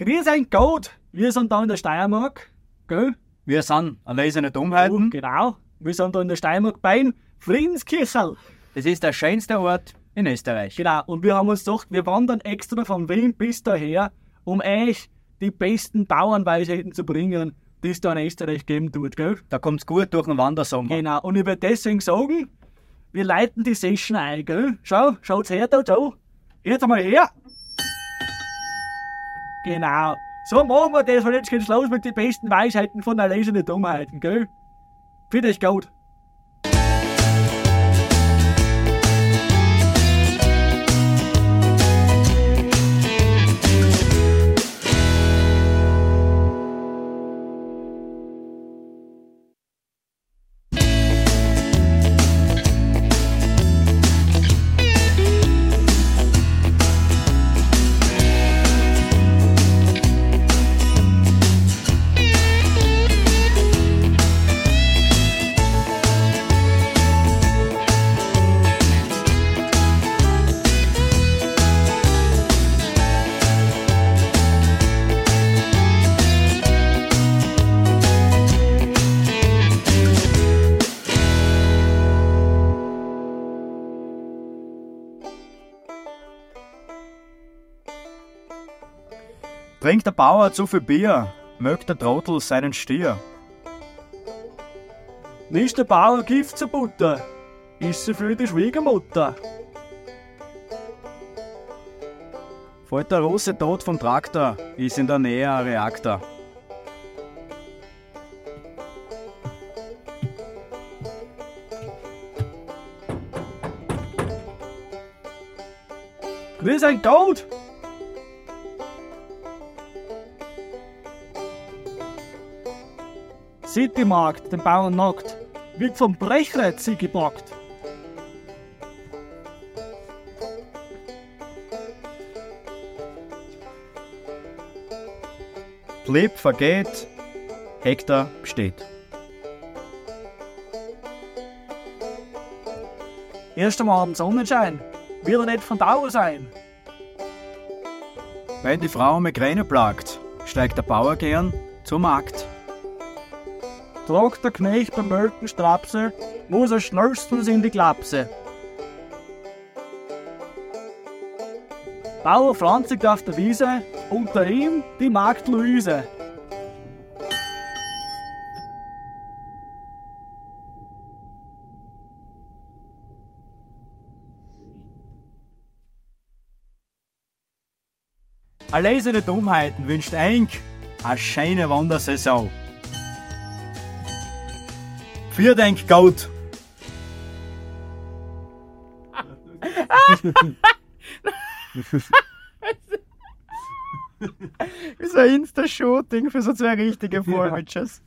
Grüß ein Gott, wir sind da in der Steiermark, gell? Wir sind erlesene Dummheiten. Genau, wir sind da in der Steiermark beim Friedenskirchel. Das ist der schönste Ort in Österreich. Genau, und wir haben uns gedacht, wir wandern extra von Wien bis daher, um euch die besten Bauernweisheiten zu bringen, die es da in Österreich geben tut, gell? Da kommt's gut durch den Wandersommer. Genau, und ich würde deswegen sagen, wir leiten die Session ein, gell? Schau, schaut's her da, schau. Jetzt einmal her. Genau. So machen wir das und jetzt geht's los mit den besten Weisheiten von erlesenen Dummheiten, gell? Für dich gut. Trinkt der Bauer zu viel Bier, mögt der Trottel seinen Stier. Nicht der Bauer Gift zur Butter, ist sie für die Schwiegermutter. Fällt der Russe tot vom Traktor, ist in der Nähe ein Reaktor. Grüß Citymarkt, den Bauern nackt, wird vom Brechreiz sie gepackt. Leb vergeht, Hektar besteht. Am Abend Sonnenschein, will er nicht von Dauer sein. Wenn die Frau Migräne plagt, steigt der Bauer gern zum Markt. Der Knecht beim Melken Strapse, muss er schnellstens in die Klapse. Bauer Franz liegt auf der Wiese, unter ihm die Magd Luise. Erlesene Dummheiten wünscht Eink eine schöne Wandersaison. Für denk Gott! Wie so ein Insta-Shooting für so zwei richtige Vorwitches.